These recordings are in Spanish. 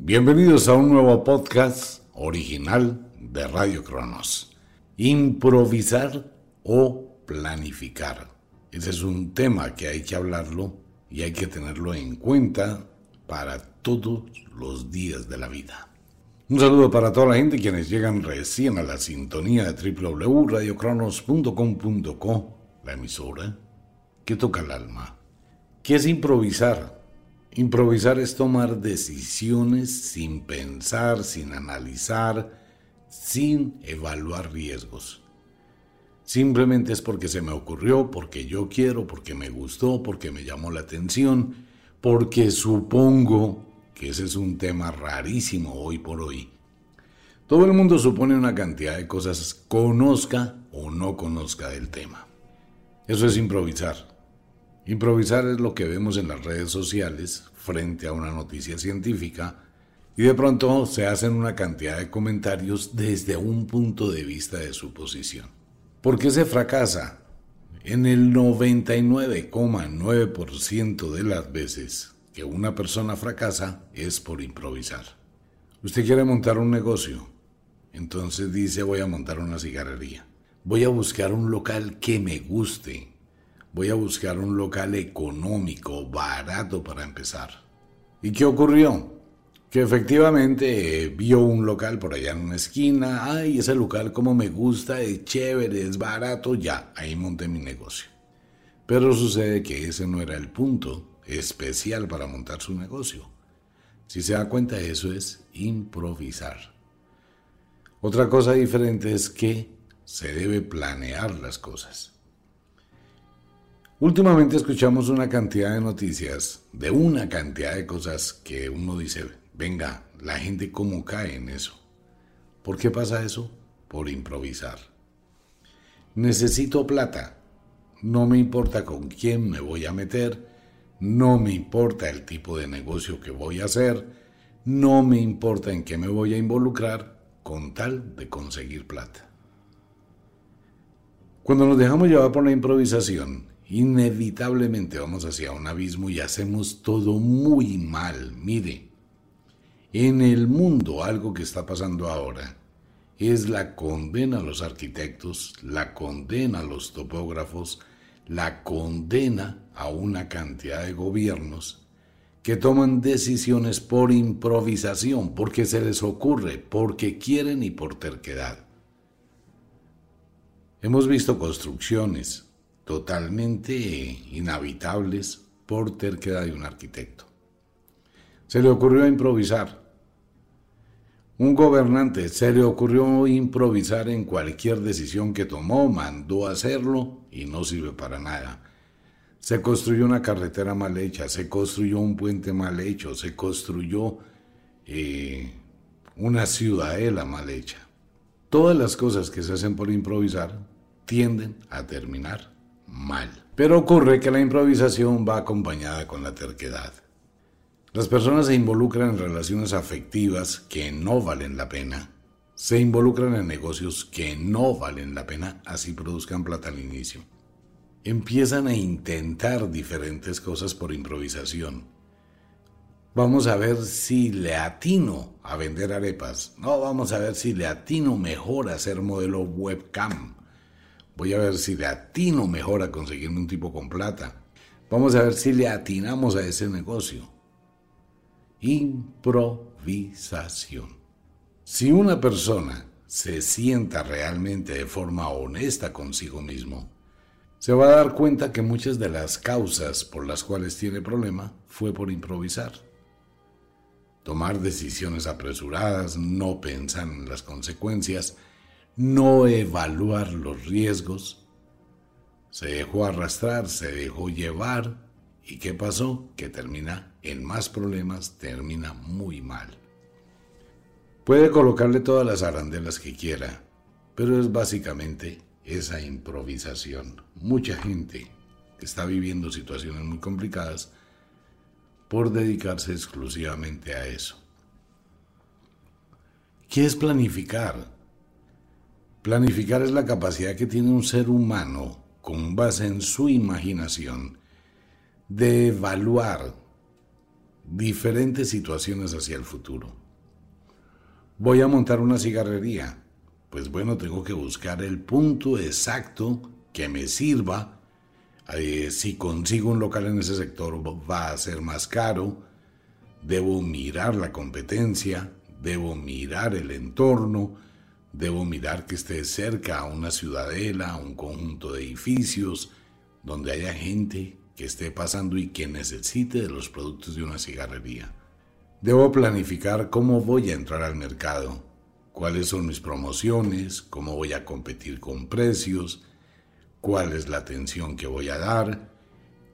Bienvenidos a un nuevo podcast original de Radio Cronos. Improvisar o planificar. Ese es un tema que hay que hablarlo y hay que tenerlo en cuenta para todos los días de la vida. Un saludo para toda la gente quienes llegan recién a la sintonía de www.radiocronos.com.co, la emisora que toca el alma. ¿Qué es improvisar? Improvisar es tomar decisiones sin pensar, sin analizar, sin evaluar riesgos. Simplemente es porque se me ocurrió, porque yo quiero, porque me gustó, porque me llamó la atención, porque supongo que ese es un tema rarísimo hoy por hoy. Todo el mundo supone una cantidad de cosas, conozca o no conozca del tema. Eso es improvisar. Improvisar es lo que vemos en las redes sociales frente a una noticia científica y de pronto se hacen una cantidad de comentarios desde un punto de vista de su posición. ¿Por qué se fracasa? En el 99,9% de las veces que una persona fracasa es por improvisar. Usted quiere montar un negocio, entonces dice voy a montar una cigarrería. Voy a buscar un local que me guste, voy a buscar un local económico, barato para empezar. ¿Y qué ocurrió? Que efectivamente eh, vio un local por allá en una esquina, ay, ese local como me gusta, es chévere, es barato, ya, ahí monté mi negocio. Pero sucede que ese no era el punto especial para montar su negocio. Si se da cuenta, eso es improvisar. Otra cosa diferente es que se debe planear las cosas. Últimamente escuchamos una cantidad de noticias, de una cantidad de cosas que uno dice, venga, la gente cómo cae en eso. ¿Por qué pasa eso? Por improvisar. Necesito plata. No me importa con quién me voy a meter, no me importa el tipo de negocio que voy a hacer, no me importa en qué me voy a involucrar con tal de conseguir plata. Cuando nos dejamos llevar por la improvisación, inevitablemente vamos hacia un abismo y hacemos todo muy mal. Mire, en el mundo algo que está pasando ahora es la condena a los arquitectos, la condena a los topógrafos, la condena a una cantidad de gobiernos que toman decisiones por improvisación, porque se les ocurre, porque quieren y por terquedad. Hemos visto construcciones, totalmente inhabitables por terquedad de un arquitecto. Se le ocurrió improvisar. Un gobernante se le ocurrió improvisar en cualquier decisión que tomó, mandó hacerlo y no sirve para nada. Se construyó una carretera mal hecha, se construyó un puente mal hecho, se construyó eh, una ciudadela mal hecha. Todas las cosas que se hacen por improvisar tienden a terminar mal. Pero ocurre que la improvisación va acompañada con la terquedad. Las personas se involucran en relaciones afectivas que no valen la pena. Se involucran en negocios que no valen la pena, así produzcan plata al inicio. Empiezan a intentar diferentes cosas por improvisación. Vamos a ver si le atino a vender arepas. No, vamos a ver si le atino mejor a hacer modelo webcam. Voy a ver si le atino mejor a conseguirme un tipo con plata. Vamos a ver si le atinamos a ese negocio. Improvisación. Si una persona se sienta realmente de forma honesta consigo mismo, se va a dar cuenta que muchas de las causas por las cuales tiene problema fue por improvisar. Tomar decisiones apresuradas, no pensar en las consecuencias, no evaluar los riesgos, se dejó arrastrar, se dejó llevar ¿Y qué pasó? Que termina en más problemas, termina muy mal. Puede colocarle todas las arandelas que quiera, pero es básicamente esa improvisación. Mucha gente está viviendo situaciones muy complicadas por dedicarse exclusivamente a eso. ¿Qué es planificar? Planificar es la capacidad que tiene un ser humano, con base en su imaginación, de evaluar diferentes situaciones hacia el futuro. Voy a montar una cigarrería. Pues bueno, tengo que buscar el punto exacto que me sirva. Eh, si consigo un local en ese sector va a ser más caro. Debo mirar la competencia, debo mirar el entorno, debo mirar que esté cerca a una ciudadela, a un conjunto de edificios, donde haya gente que esté pasando y que necesite de los productos de una cigarrería. Debo planificar cómo voy a entrar al mercado, cuáles son mis promociones, cómo voy a competir con precios, cuál es la atención que voy a dar,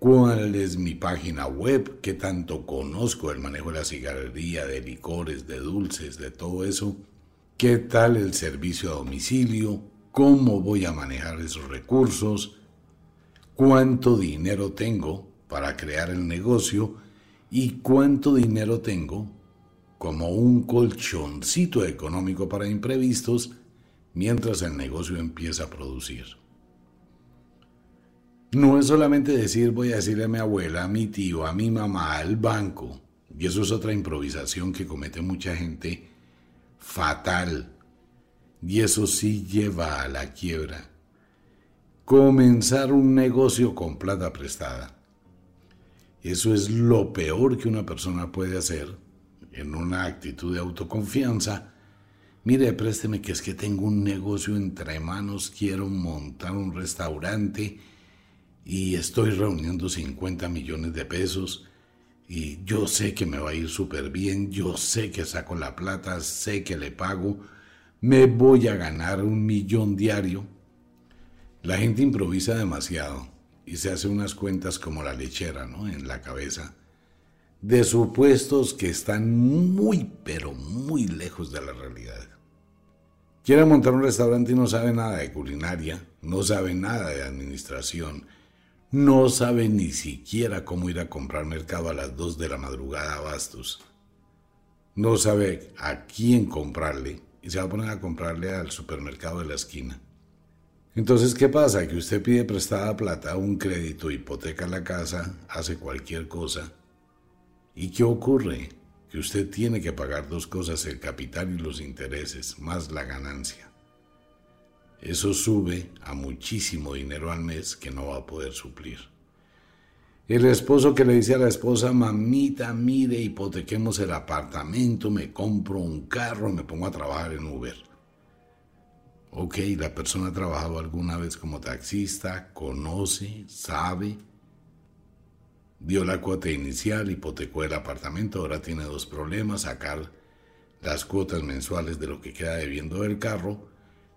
cuál es mi página web, qué tanto conozco el manejo de la cigarrería, de licores, de dulces, de todo eso, qué tal el servicio a domicilio, cómo voy a manejar esos recursos, cuánto dinero tengo para crear el negocio y cuánto dinero tengo como un colchoncito económico para imprevistos mientras el negocio empieza a producir. No es solamente decir voy a decirle a mi abuela, a mi tío, a mi mamá, al banco, y eso es otra improvisación que comete mucha gente fatal, y eso sí lleva a la quiebra. Comenzar un negocio con plata prestada. Eso es lo peor que una persona puede hacer en una actitud de autoconfianza. Mire, présteme que es que tengo un negocio entre manos, quiero montar un restaurante y estoy reuniendo 50 millones de pesos y yo sé que me va a ir súper bien, yo sé que saco la plata, sé que le pago, me voy a ganar un millón diario. La gente improvisa demasiado y se hace unas cuentas como la lechera, ¿no? En la cabeza de supuestos que están muy, pero muy lejos de la realidad. Quiere montar un restaurante y no sabe nada de culinaria, no sabe nada de administración, no sabe ni siquiera cómo ir a comprar mercado a las 2 de la madrugada a Bastos. No sabe a quién comprarle y se va a poner a comprarle al supermercado de la esquina. Entonces, ¿qué pasa? Que usted pide prestada plata, un crédito, hipoteca la casa, hace cualquier cosa. ¿Y qué ocurre? Que usted tiene que pagar dos cosas, el capital y los intereses, más la ganancia. Eso sube a muchísimo dinero al mes que no va a poder suplir. El esposo que le dice a la esposa, mamita, mire, hipotequemos el apartamento, me compro un carro, me pongo a trabajar en Uber. Ok, la persona ha trabajado alguna vez como taxista, conoce, sabe, dio la cuota inicial, hipotecó el apartamento, ahora tiene dos problemas, sacar las cuotas mensuales de lo que queda debiendo del carro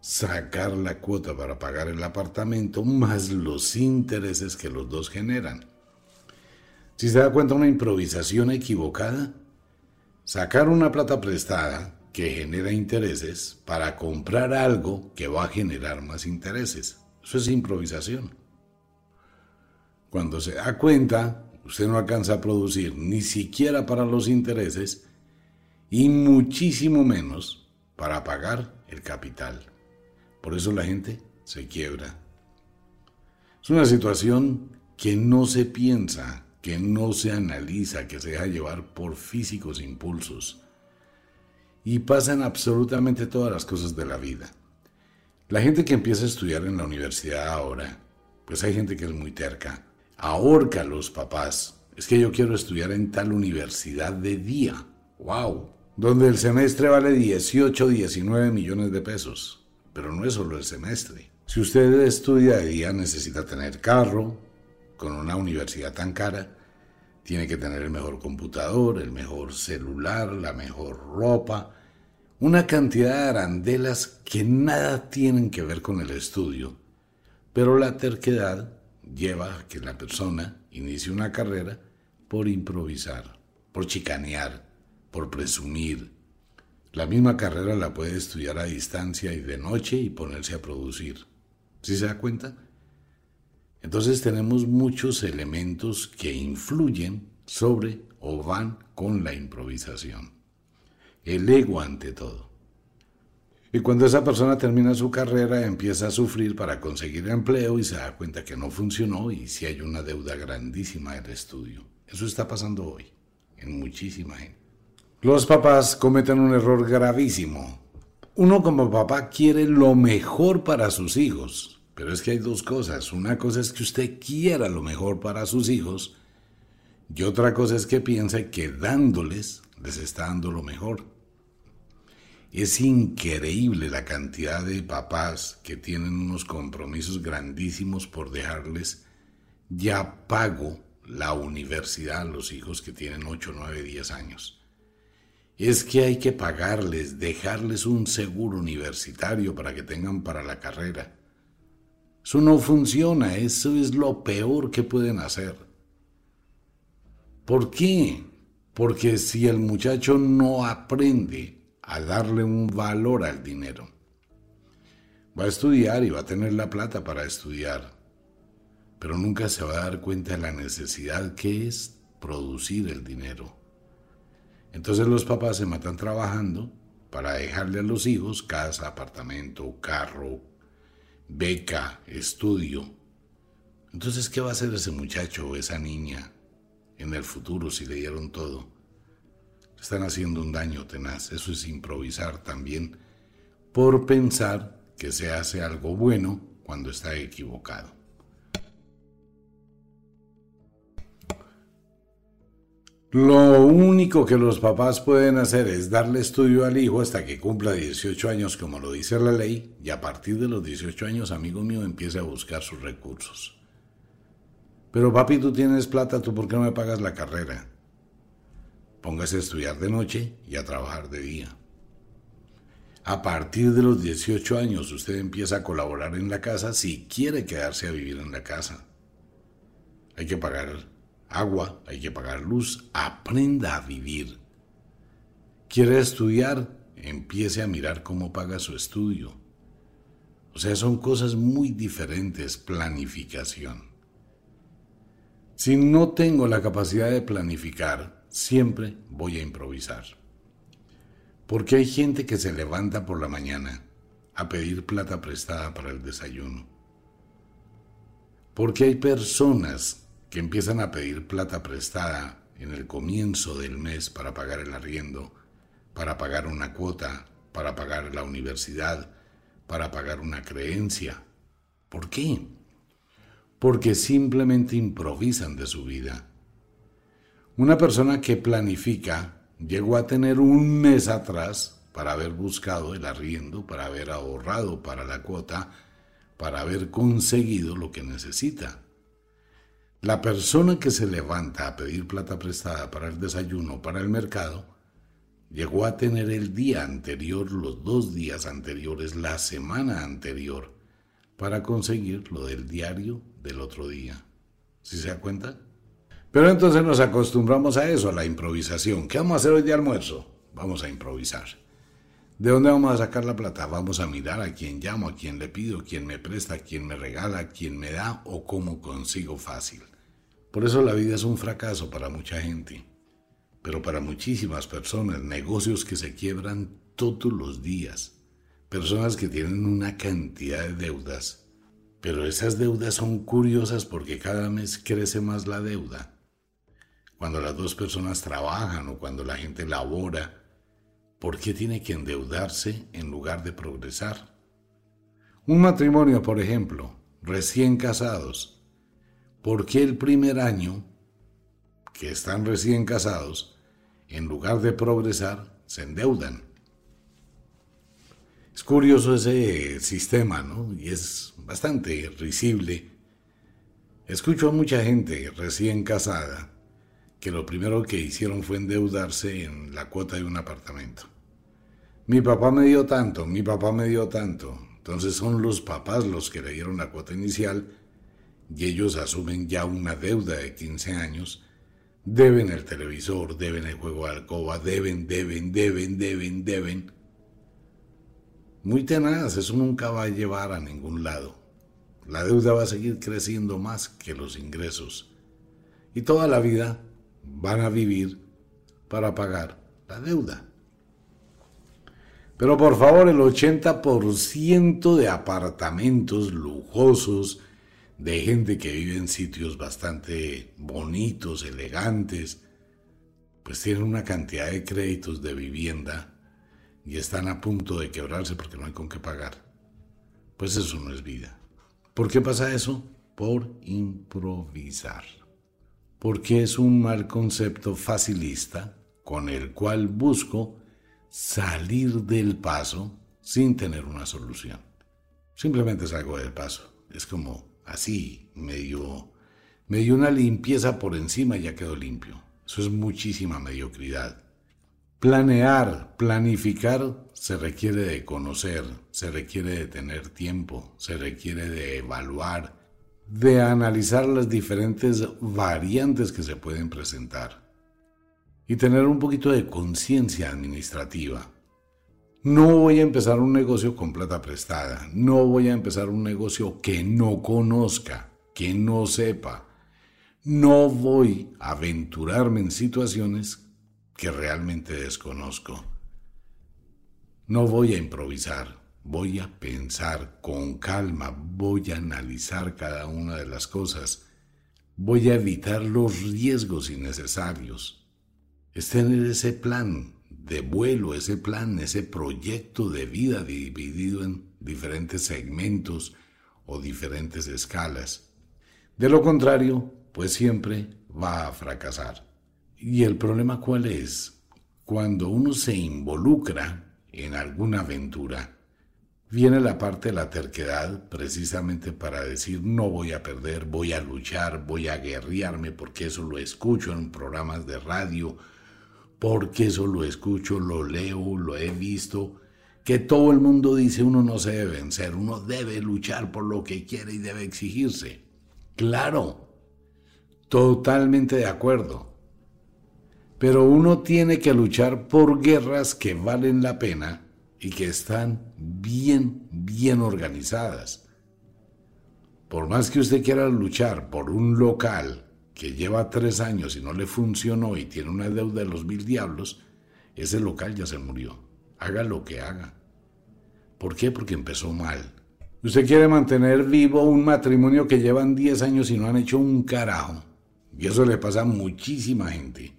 sacar la cuota para pagar el apartamento más los intereses que los dos generan. Si se da cuenta, una improvisación equivocada, sacar una plata prestada que genera intereses para comprar algo que va a generar más intereses. Eso es improvisación. Cuando se da cuenta, usted no alcanza a producir ni siquiera para los intereses y muchísimo menos para pagar el capital. Por eso la gente se quiebra. Es una situación que no se piensa, que no se analiza, que se deja llevar por físicos impulsos. Y pasan absolutamente todas las cosas de la vida. La gente que empieza a estudiar en la universidad ahora, pues hay gente que es muy terca. Ahorca a los papás. Es que yo quiero estudiar en tal universidad de día. ¡Wow! Donde el semestre vale 18, 19 millones de pesos pero no es solo el semestre. Si usted estudia de día necesita tener carro, con una universidad tan cara, tiene que tener el mejor computador, el mejor celular, la mejor ropa, una cantidad de arandelas que nada tienen que ver con el estudio, pero la terquedad lleva a que la persona inicie una carrera por improvisar, por chicanear, por presumir. La misma carrera la puede estudiar a distancia y de noche y ponerse a producir. ¿Sí se da cuenta? Entonces tenemos muchos elementos que influyen sobre o van con la improvisación. El ego ante todo. Y cuando esa persona termina su carrera empieza a sufrir para conseguir empleo y se da cuenta que no funcionó y si hay una deuda grandísima del estudio. Eso está pasando hoy en muchísima gente. Los papás cometen un error gravísimo. Uno como papá quiere lo mejor para sus hijos, pero es que hay dos cosas. Una cosa es que usted quiera lo mejor para sus hijos y otra cosa es que piense que dándoles les está dando lo mejor. Es increíble la cantidad de papás que tienen unos compromisos grandísimos por dejarles ya pago la universidad a los hijos que tienen 8, 9, 10 años. Es que hay que pagarles, dejarles un seguro universitario para que tengan para la carrera. Eso no funciona, eso es lo peor que pueden hacer. ¿Por qué? Porque si el muchacho no aprende a darle un valor al dinero. Va a estudiar y va a tener la plata para estudiar, pero nunca se va a dar cuenta de la necesidad que es producir el dinero. Entonces los papás se matan trabajando para dejarle a los hijos casa, apartamento, carro, beca, estudio. Entonces, ¿qué va a hacer ese muchacho o esa niña en el futuro si le dieron todo? están haciendo un daño tenaz. Eso es improvisar también por pensar que se hace algo bueno cuando está equivocado. Lo único que los papás pueden hacer es darle estudio al hijo hasta que cumpla 18 años, como lo dice la ley, y a partir de los 18 años, amigo mío, empiece a buscar sus recursos. Pero papi, tú tienes plata, ¿tú por qué no me pagas la carrera? Póngase a estudiar de noche y a trabajar de día. A partir de los 18 años usted empieza a colaborar en la casa si quiere quedarse a vivir en la casa. Hay que pagar agua, hay que pagar luz, aprenda a vivir. ¿Quiere estudiar? Empiece a mirar cómo paga su estudio. O sea, son cosas muy diferentes, planificación. Si no tengo la capacidad de planificar, siempre voy a improvisar. Porque hay gente que se levanta por la mañana a pedir plata prestada para el desayuno. Porque hay personas que empiezan a pedir plata prestada en el comienzo del mes para pagar el arriendo, para pagar una cuota, para pagar la universidad, para pagar una creencia. ¿Por qué? Porque simplemente improvisan de su vida una persona que planifica llegó a tener un mes atrás para haber buscado el arriendo, para haber ahorrado para la cuota, para haber conseguido lo que necesita. La persona que se levanta a pedir plata prestada para el desayuno, para el mercado, llegó a tener el día anterior, los dos días anteriores, la semana anterior, para conseguir lo del diario del otro día. ¿Sí se da cuenta? Pero entonces nos acostumbramos a eso, a la improvisación. ¿Qué vamos a hacer hoy de almuerzo? Vamos a improvisar. ¿De dónde vamos a sacar la plata? Vamos a mirar a quién llamo, a quién le pido, quién me presta, quién me regala, quién me da o cómo consigo fácil. Por eso la vida es un fracaso para mucha gente. Pero para muchísimas personas, negocios que se quiebran todos los días. Personas que tienen una cantidad de deudas. Pero esas deudas son curiosas porque cada mes crece más la deuda cuando las dos personas trabajan o cuando la gente labora, ¿por qué tiene que endeudarse en lugar de progresar? Un matrimonio, por ejemplo, recién casados, ¿por qué el primer año que están recién casados, en lugar de progresar, se endeudan? Es curioso ese sistema, ¿no? Y es bastante risible. Escucho a mucha gente recién casada que lo primero que hicieron fue endeudarse en la cuota de un apartamento. Mi papá me dio tanto, mi papá me dio tanto. Entonces son los papás los que le dieron la cuota inicial y ellos asumen ya una deuda de 15 años, deben el televisor, deben el juego de alcoba, deben, deben, deben, deben, deben. Muy tenaz, eso nunca va a llevar a ningún lado. La deuda va a seguir creciendo más que los ingresos. Y toda la vida van a vivir para pagar la deuda. Pero por favor, el 80% de apartamentos lujosos, de gente que vive en sitios bastante bonitos, elegantes, pues tienen una cantidad de créditos de vivienda y están a punto de quebrarse porque no hay con qué pagar. Pues eso no es vida. ¿Por qué pasa eso? Por improvisar. Porque es un mal concepto facilista con el cual busco salir del paso sin tener una solución. Simplemente salgo del paso. Es como así, medio, medio una limpieza por encima y ya quedó limpio. Eso es muchísima mediocridad. Planear, planificar se requiere de conocer, se requiere de tener tiempo, se requiere de evaluar, de analizar las diferentes variantes que se pueden presentar y tener un poquito de conciencia administrativa. No voy a empezar un negocio con plata prestada, no voy a empezar un negocio que no conozca, que no sepa. No voy a aventurarme en situaciones que realmente desconozco. No voy a improvisar, voy a pensar con calma, voy a analizar cada una de las cosas, voy a evitar los riesgos innecesarios. Es tener ese plan de vuelo, ese plan, ese proyecto de vida dividido en diferentes segmentos o diferentes escalas. De lo contrario, pues siempre va a fracasar. ¿Y el problema cuál es? Cuando uno se involucra en alguna aventura, viene la parte de la terquedad precisamente para decir no voy a perder, voy a luchar, voy a guerrearme porque eso lo escucho en programas de radio, porque eso lo escucho, lo leo, lo he visto, que todo el mundo dice uno no se debe vencer, uno debe luchar por lo que quiere y debe exigirse. Claro, totalmente de acuerdo. Pero uno tiene que luchar por guerras que valen la pena y que están bien, bien organizadas. Por más que usted quiera luchar por un local que lleva tres años y no le funcionó y tiene una deuda de los mil diablos, ese local ya se murió. Haga lo que haga. ¿Por qué? Porque empezó mal. Usted quiere mantener vivo un matrimonio que llevan diez años y no han hecho un carajo. Y eso le pasa a muchísima gente.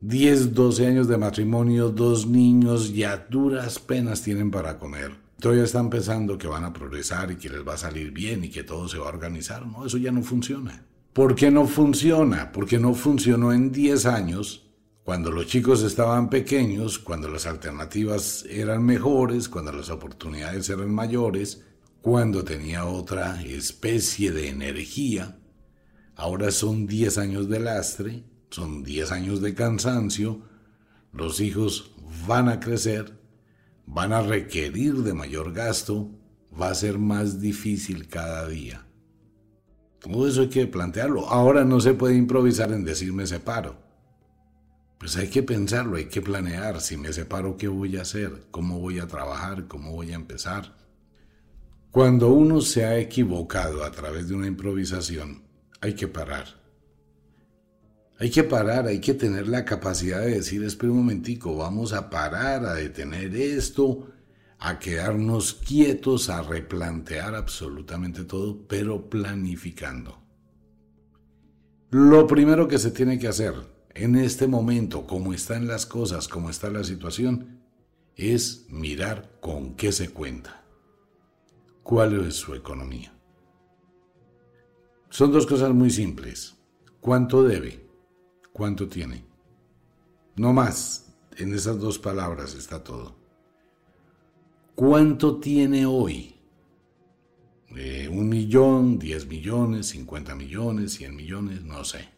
Diez, doce años de matrimonio, dos niños, ya duras penas tienen para comer. Todavía están pensando que van a progresar y que les va a salir bien y que todo se va a organizar. No, eso ya no funciona. ¿Por qué no funciona? Porque no funcionó en 10 años, cuando los chicos estaban pequeños, cuando las alternativas eran mejores, cuando las oportunidades eran mayores, cuando tenía otra especie de energía. Ahora son 10 años de lastre, son 10 años de cansancio, los hijos van a crecer, van a requerir de mayor gasto, va a ser más difícil cada día. Todo eso hay que plantearlo. Ahora no se puede improvisar en decir me separo. Pues hay que pensarlo, hay que planear. Si me separo, ¿qué voy a hacer? ¿Cómo voy a trabajar? ¿Cómo voy a empezar? Cuando uno se ha equivocado a través de una improvisación, hay que parar. Hay que parar, hay que tener la capacidad de decir, espera un momentico, vamos a parar, a detener esto, a quedarnos quietos, a replantear absolutamente todo, pero planificando. Lo primero que se tiene que hacer en este momento, como están las cosas, como está la situación, es mirar con qué se cuenta, cuál es su economía. Son dos cosas muy simples. ¿Cuánto debe? ¿Cuánto tiene? No más. En esas dos palabras está todo. ¿Cuánto tiene hoy? Eh, ¿Un millón, diez millones, cincuenta millones, cien millones? No sé.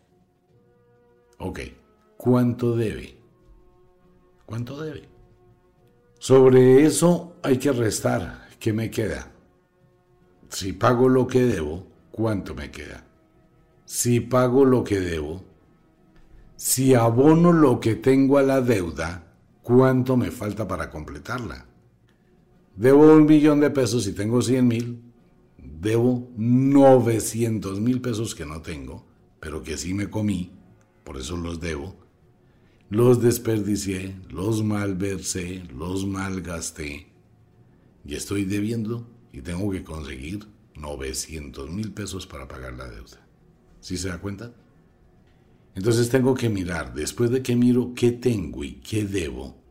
Ok, ¿cuánto debe? ¿Cuánto debe? Sobre eso hay que restar. ¿Qué me queda? Si pago lo que debo, cuánto me queda. Si pago lo que debo, si abono lo que tengo a la deuda, cuánto me falta para completarla. Debo un millón de pesos y tengo 100 mil. Debo 900 mil pesos que no tengo, pero que sí me comí, por eso los debo. Los desperdicié, los malversé, los malgasté. Y estoy debiendo y tengo que conseguir 900 mil pesos para pagar la deuda. ¿Sí se da cuenta? Entonces tengo que mirar, después de que miro qué tengo y qué debo,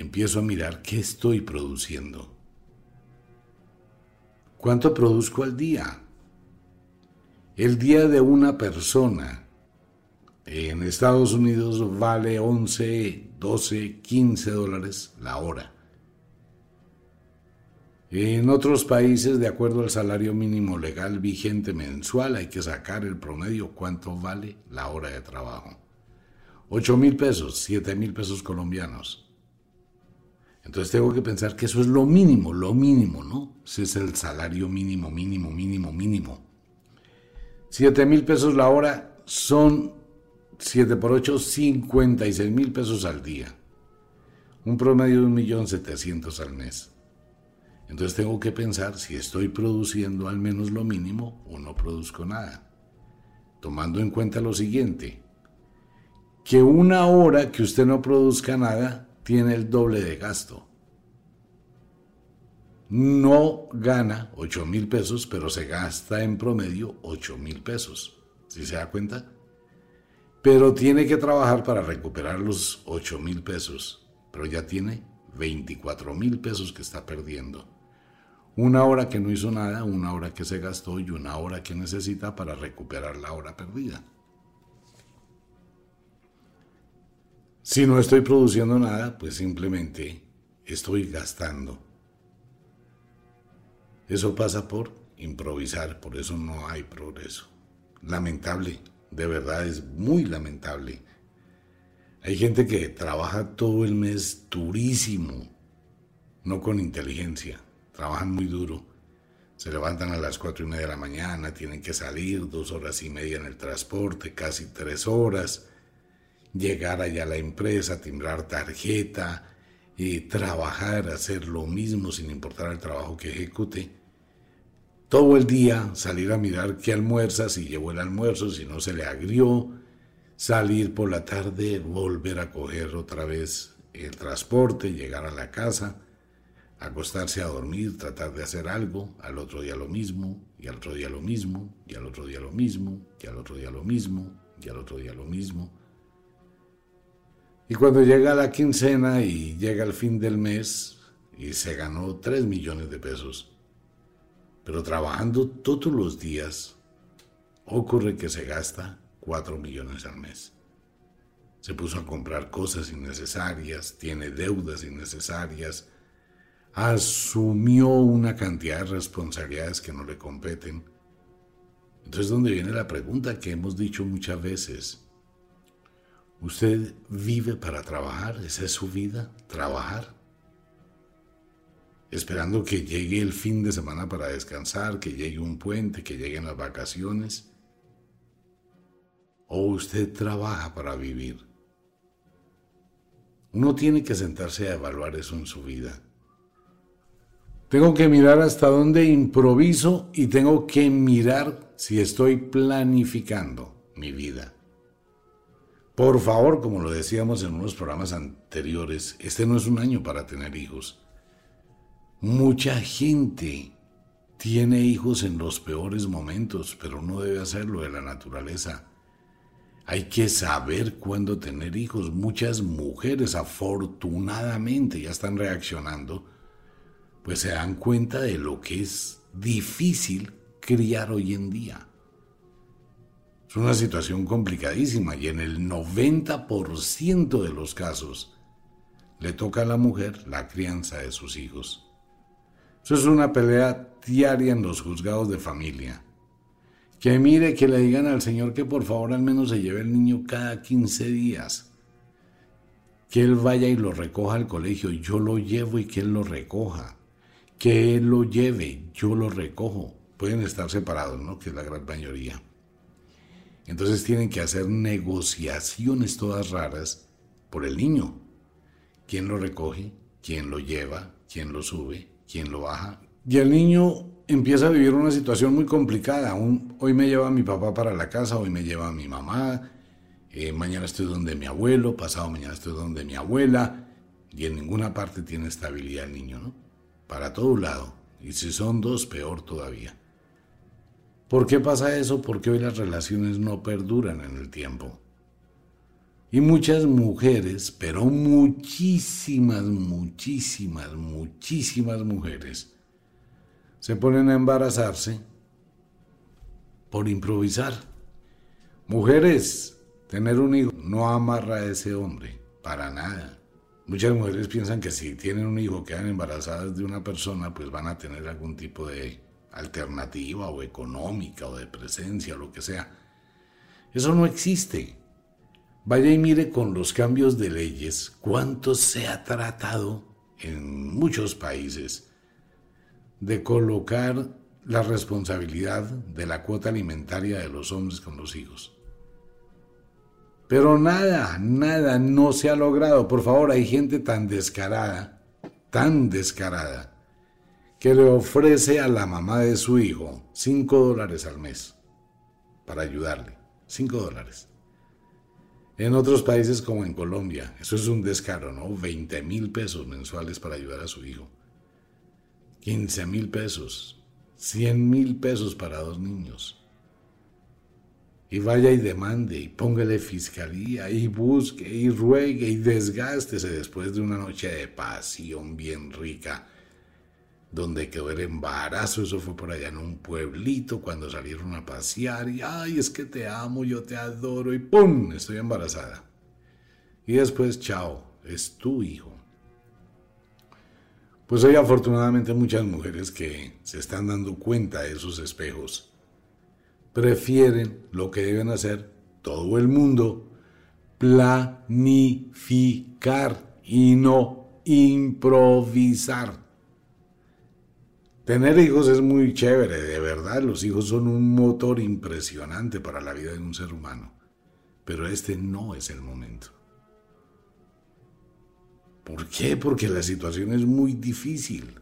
empiezo a mirar qué estoy produciendo. ¿Cuánto produzco al día? El día de una persona en Estados Unidos vale 11, 12, 15 dólares la hora. En otros países, de acuerdo al salario mínimo legal vigente mensual, hay que sacar el promedio cuánto vale la hora de trabajo. 8 mil pesos, 7 mil pesos colombianos. Entonces tengo que pensar que eso es lo mínimo, lo mínimo, ¿no? Ese es el salario mínimo, mínimo, mínimo, mínimo. 7 mil pesos la hora son 7 por 8, 56 mil pesos al día. Un promedio de 1.700.000 al mes. Entonces tengo que pensar si estoy produciendo al menos lo mínimo o no produzco nada. Tomando en cuenta lo siguiente, que una hora que usted no produzca nada tiene el doble de gasto. No gana 8 mil pesos, pero se gasta en promedio 8 mil pesos. ¿Sí se da cuenta? Pero tiene que trabajar para recuperar los 8 mil pesos, pero ya tiene 24 mil pesos que está perdiendo. Una hora que no hizo nada, una hora que se gastó y una hora que necesita para recuperar la hora perdida. Si no estoy produciendo nada, pues simplemente estoy gastando. Eso pasa por improvisar, por eso no hay progreso. Lamentable, de verdad es muy lamentable. Hay gente que trabaja todo el mes durísimo, no con inteligencia trabajan muy duro. Se levantan a las cuatro y media de la mañana, tienen que salir dos horas y media en el transporte, casi tres horas, llegar allá a la empresa, timbrar tarjeta, y trabajar, hacer lo mismo sin importar el trabajo que ejecute. Todo el día salir a mirar qué almuerza, si llevó el almuerzo, si no se le agrió, salir por la tarde, volver a coger otra vez el transporte, llegar a la casa acostarse a dormir, tratar de hacer algo, al otro día lo mismo, y al otro día lo mismo, y al otro día lo mismo, y al otro día lo mismo, y al otro día lo mismo. Y cuando llega la quincena y llega el fin del mes y se ganó 3 millones de pesos, pero trabajando todos los días, ocurre que se gasta 4 millones al mes. Se puso a comprar cosas innecesarias, tiene deudas innecesarias, asumió una cantidad de responsabilidades que no le competen. Entonces, ¿dónde viene la pregunta que hemos dicho muchas veces? ¿Usted vive para trabajar? ¿Esa es su vida? ¿Trabajar? Esperando que llegue el fin de semana para descansar, que llegue un puente, que lleguen las vacaciones. ¿O usted trabaja para vivir? Uno tiene que sentarse a evaluar eso en su vida. Tengo que mirar hasta dónde improviso y tengo que mirar si estoy planificando mi vida. Por favor, como lo decíamos en unos programas anteriores, este no es un año para tener hijos. Mucha gente tiene hijos en los peores momentos, pero no debe hacerlo de la naturaleza. Hay que saber cuándo tener hijos. Muchas mujeres afortunadamente ya están reaccionando pues se dan cuenta de lo que es difícil criar hoy en día. Es una situación complicadísima y en el 90% de los casos le toca a la mujer la crianza de sus hijos. Eso es una pelea diaria en los juzgados de familia. Que mire, que le digan al Señor que por favor al menos se lleve el niño cada 15 días. Que él vaya y lo recoja al colegio. Yo lo llevo y que él lo recoja que Él lo lleve, yo lo recojo, pueden estar separados, ¿no? Que es la gran mayoría. Entonces tienen que hacer negociaciones todas raras por el niño. ¿Quién lo recoge? ¿Quién lo lleva? ¿Quién lo sube? ¿Quién lo baja? Y el niño empieza a vivir una situación muy complicada. hoy me lleva mi papá para la casa, hoy me lleva mi mamá, eh, mañana estoy donde mi abuelo, pasado mañana estoy donde mi abuela, y en ninguna parte tiene estabilidad el niño, ¿no? Para todo lado. Y si son dos, peor todavía. ¿Por qué pasa eso? Porque hoy las relaciones no perduran en el tiempo. Y muchas mujeres, pero muchísimas, muchísimas, muchísimas mujeres, se ponen a embarazarse por improvisar. Mujeres, tener un hijo no amarra a ese hombre, para nada. Muchas mujeres piensan que si tienen un hijo, quedan embarazadas de una persona, pues van a tener algún tipo de alternativa o económica o de presencia o lo que sea. Eso no existe. Vaya y mire con los cambios de leyes cuánto se ha tratado en muchos países de colocar la responsabilidad de la cuota alimentaria de los hombres con los hijos. Pero nada, nada no se ha logrado. Por favor, hay gente tan descarada, tan descarada, que le ofrece a la mamá de su hijo 5 dólares al mes para ayudarle. 5 dólares. En otros países como en Colombia, eso es un descaro, ¿no? 20 mil pesos mensuales para ayudar a su hijo. 15 mil pesos. 100 mil pesos para dos niños y vaya y demande y póngale fiscalía y busque y ruegue y desgástese después de una noche de pasión bien rica donde quedó el embarazo, eso fue por allá en un pueblito cuando salieron a pasear y ay, es que te amo, yo te adoro y ¡pum! estoy embarazada. Y después, chao, es tu hijo. Pues hay afortunadamente muchas mujeres que se están dando cuenta de esos espejos prefieren lo que deben hacer todo el mundo, planificar y no improvisar. Tener hijos es muy chévere, de verdad, los hijos son un motor impresionante para la vida de un ser humano, pero este no es el momento. ¿Por qué? Porque la situación es muy difícil.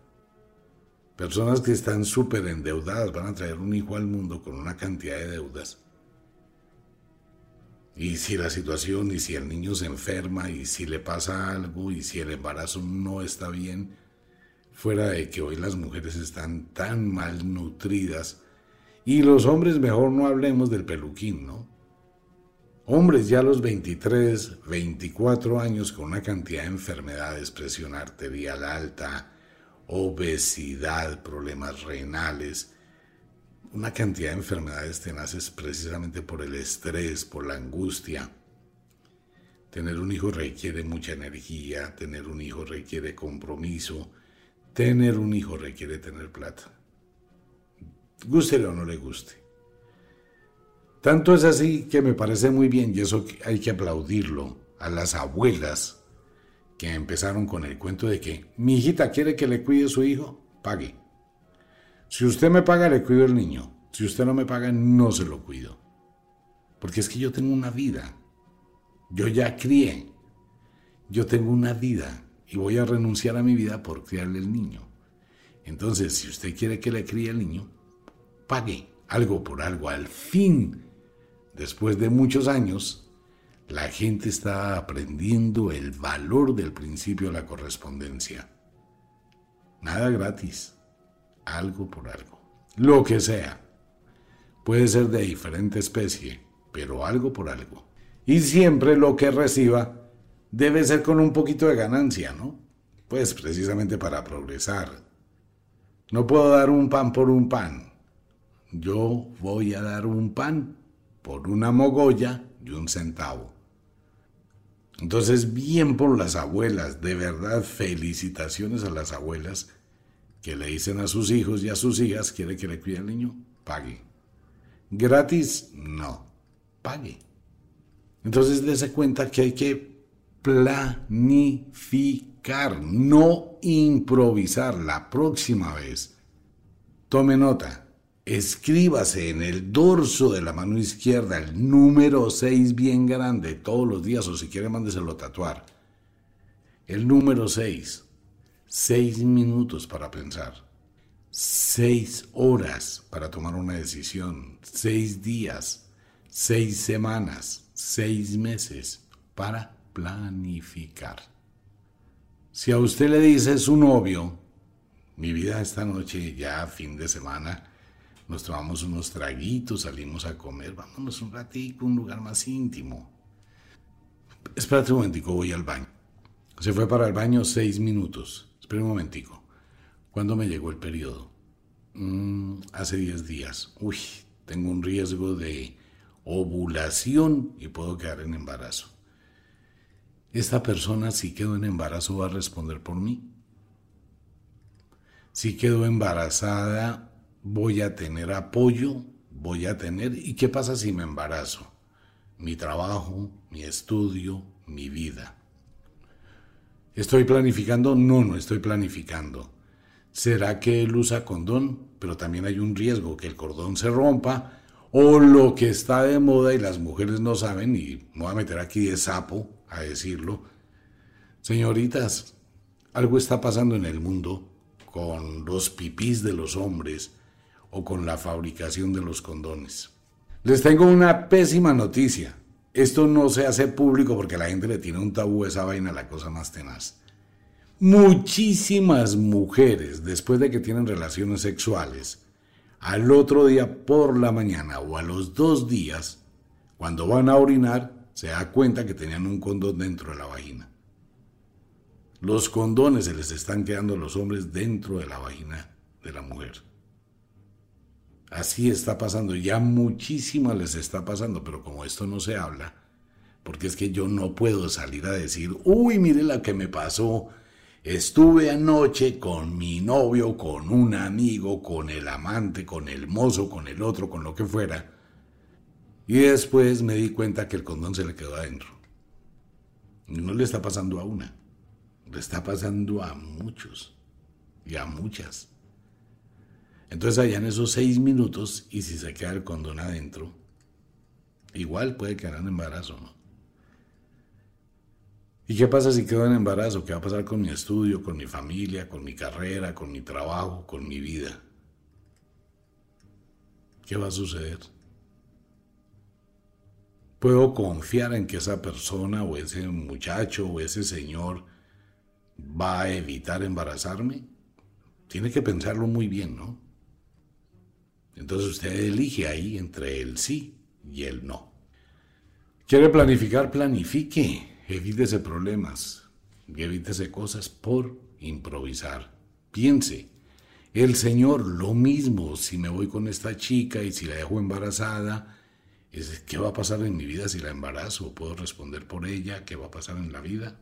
Personas que están súper endeudadas van a traer un hijo al mundo con una cantidad de deudas. Y si la situación, y si el niño se enferma, y si le pasa algo, y si el embarazo no está bien, fuera de que hoy las mujeres están tan mal nutridas, y los hombres mejor no hablemos del peluquín, ¿no? Hombres ya a los 23, 24 años con una cantidad de enfermedades, presión arterial alta, obesidad, problemas renales, una cantidad de enfermedades tenaces precisamente por el estrés, por la angustia. Tener un hijo requiere mucha energía, tener un hijo requiere compromiso, tener un hijo requiere tener plata. Gústele o no le guste. Tanto es así que me parece muy bien y eso hay que aplaudirlo a las abuelas que empezaron con el cuento de que mi hijita quiere que le cuide su hijo, pague. Si usted me paga, le cuido el niño. Si usted no me paga, no se lo cuido. Porque es que yo tengo una vida. Yo ya crié. Yo tengo una vida y voy a renunciar a mi vida por criarle el niño. Entonces, si usted quiere que le críe el niño, pague algo por algo. Al fin, después de muchos años, la gente está aprendiendo el valor del principio de la correspondencia. Nada gratis, algo por algo. Lo que sea. Puede ser de diferente especie, pero algo por algo. Y siempre lo que reciba debe ser con un poquito de ganancia, ¿no? Pues precisamente para progresar. No puedo dar un pan por un pan. Yo voy a dar un pan por una mogolla y un centavo. Entonces, bien por las abuelas, de verdad, felicitaciones a las abuelas que le dicen a sus hijos y a sus hijas, quiere que le cuide al niño, pague. Gratis, no, pague. Entonces, dése cuenta que hay que planificar, no improvisar la próxima vez. Tome nota, escríbase en el dorso de la mano izquierda el número 6 bien grande todos los días o si quiere mándeselo a tatuar. El número 6. Seis minutos para pensar. Seis horas para tomar una decisión. Seis días. Seis semanas. Seis meses para planificar. Si a usted le dice su novio, mi vida esta noche, ya fin de semana, nos tomamos unos traguitos, salimos a comer, vámonos un ratito a un lugar más íntimo. Espérate un momentico, voy al baño. Se fue para el baño seis minutos. Espera un momentico. ¿Cuándo me llegó el periodo? Mm, hace diez días. Uy, tengo un riesgo de ovulación y puedo quedar en embarazo. Esta persona, si quedo en embarazo, va a responder por mí. Si quedo embarazada, voy a tener apoyo, voy a tener... ¿Y qué pasa si me embarazo? Mi trabajo, mi estudio, mi vida. ¿Estoy planificando? No, no estoy planificando. ¿Será que él usa condón? Pero también hay un riesgo que el cordón se rompa o lo que está de moda y las mujeres no saben, y me voy a meter aquí de sapo a decirlo. Señoritas, algo está pasando en el mundo con los pipís de los hombres o con la fabricación de los condones. Les tengo una pésima noticia. Esto no se hace público porque la gente le tiene un tabú a esa vaina, la cosa más tenaz. Muchísimas mujeres, después de que tienen relaciones sexuales, al otro día por la mañana o a los dos días, cuando van a orinar, se da cuenta que tenían un condón dentro de la vagina. Los condones se les están quedando a los hombres dentro de la vagina de la mujer. Así está pasando, ya muchísimas les está pasando, pero como esto no se habla, porque es que yo no puedo salir a decir, uy, mire la que me pasó, estuve anoche con mi novio, con un amigo, con el amante, con el mozo, con el otro, con lo que fuera, y después me di cuenta que el condón se le quedó adentro. No le está pasando a una, le está pasando a muchos y a muchas. Entonces allá en esos seis minutos, y si se queda el condón adentro, igual puede quedar en embarazo, ¿no? ¿Y qué pasa si quedo en embarazo? ¿Qué va a pasar con mi estudio, con mi familia, con mi carrera, con mi trabajo, con mi vida? ¿Qué va a suceder? ¿Puedo confiar en que esa persona o ese muchacho o ese señor va a evitar embarazarme? Tiene que pensarlo muy bien, ¿no? Entonces usted elige ahí entre el sí y el no. ¿Quiere planificar? Planifique. Evítese problemas. Evítese cosas por improvisar. Piense. El Señor, lo mismo, si me voy con esta chica y si la dejo embarazada, ¿qué va a pasar en mi vida si la embarazo? ¿Puedo responder por ella? ¿Qué va a pasar en la vida?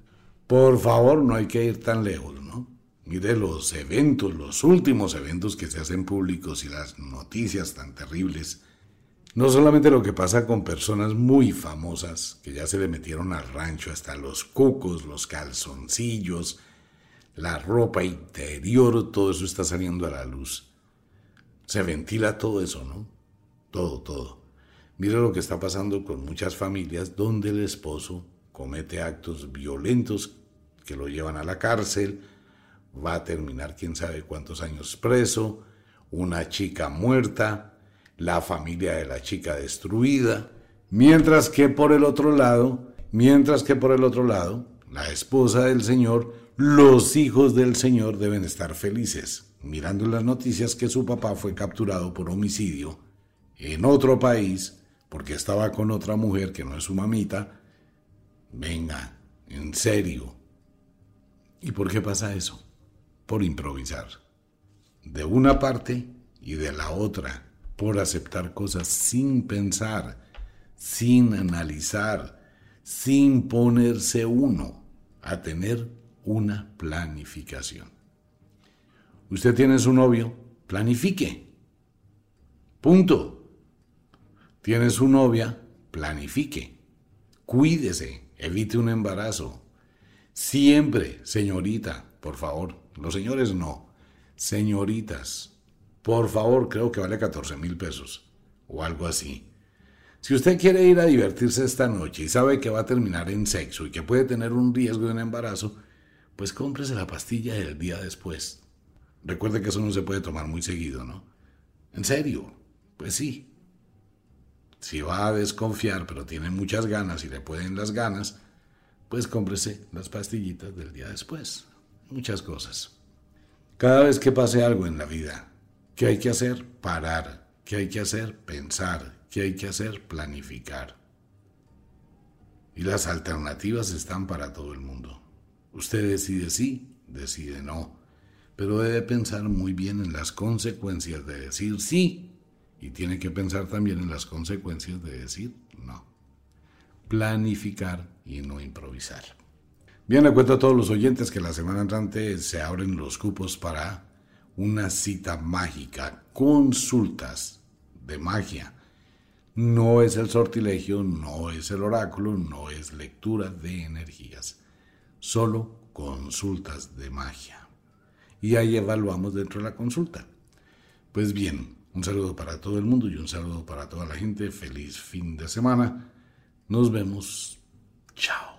Por favor, no hay que ir tan lejos, ¿no? Mire los eventos, los últimos eventos que se hacen públicos y las noticias tan terribles. No solamente lo que pasa con personas muy famosas que ya se le metieron al rancho hasta los cucos, los calzoncillos, la ropa interior, todo eso está saliendo a la luz. Se ventila todo eso, ¿no? Todo, todo. Mire lo que está pasando con muchas familias donde el esposo comete actos violentos que lo llevan a la cárcel, va a terminar quién sabe cuántos años preso, una chica muerta, la familia de la chica destruida, mientras que por el otro lado, mientras que por el otro lado, la esposa del Señor, los hijos del Señor deben estar felices, mirando las noticias que su papá fue capturado por homicidio en otro país porque estaba con otra mujer que no es su mamita. Venga, en serio. ¿Y por qué pasa eso? por improvisar. De una parte y de la otra, por aceptar cosas sin pensar, sin analizar, sin ponerse uno a tener una planificación. Usted tiene su novio, planifique. Punto. Tiene su novia, planifique. Cuídese, evite un embarazo. Siempre, señorita, por favor, los señores no. Señoritas, Por favor, creo que vale 14 mil pesos o algo así. Si usted quiere ir a divertirse esta noche y sabe que va a terminar en sexo y que puede tener un riesgo de un embarazo, pues cómprese la pastilla del día después. Recuerde que eso no se puede tomar muy seguido, ¿no? ¿En serio? Pues sí. Si va a desconfiar, pero tiene muchas ganas y le pueden las ganas, pues cómprese las pastillitas del día después. Muchas cosas. Cada vez que pase algo en la vida, ¿qué hay que hacer? Parar. ¿Qué hay que hacer? Pensar. ¿Qué hay que hacer? Planificar. Y las alternativas están para todo el mundo. Usted decide sí, decide no, pero debe pensar muy bien en las consecuencias de decir sí y tiene que pensar también en las consecuencias de decir no. Planificar y no improvisar. Bien, le cuento a todos los oyentes que la semana entrante se abren los cupos para una cita mágica, consultas de magia. No es el sortilegio, no es el oráculo, no es lectura de energías solo consultas de magia. Y ahí evaluamos dentro de la consulta. Pues bien, un saludo para todo el mundo y un saludo para toda la gente. Feliz fin de semana. Nos vemos. Chao.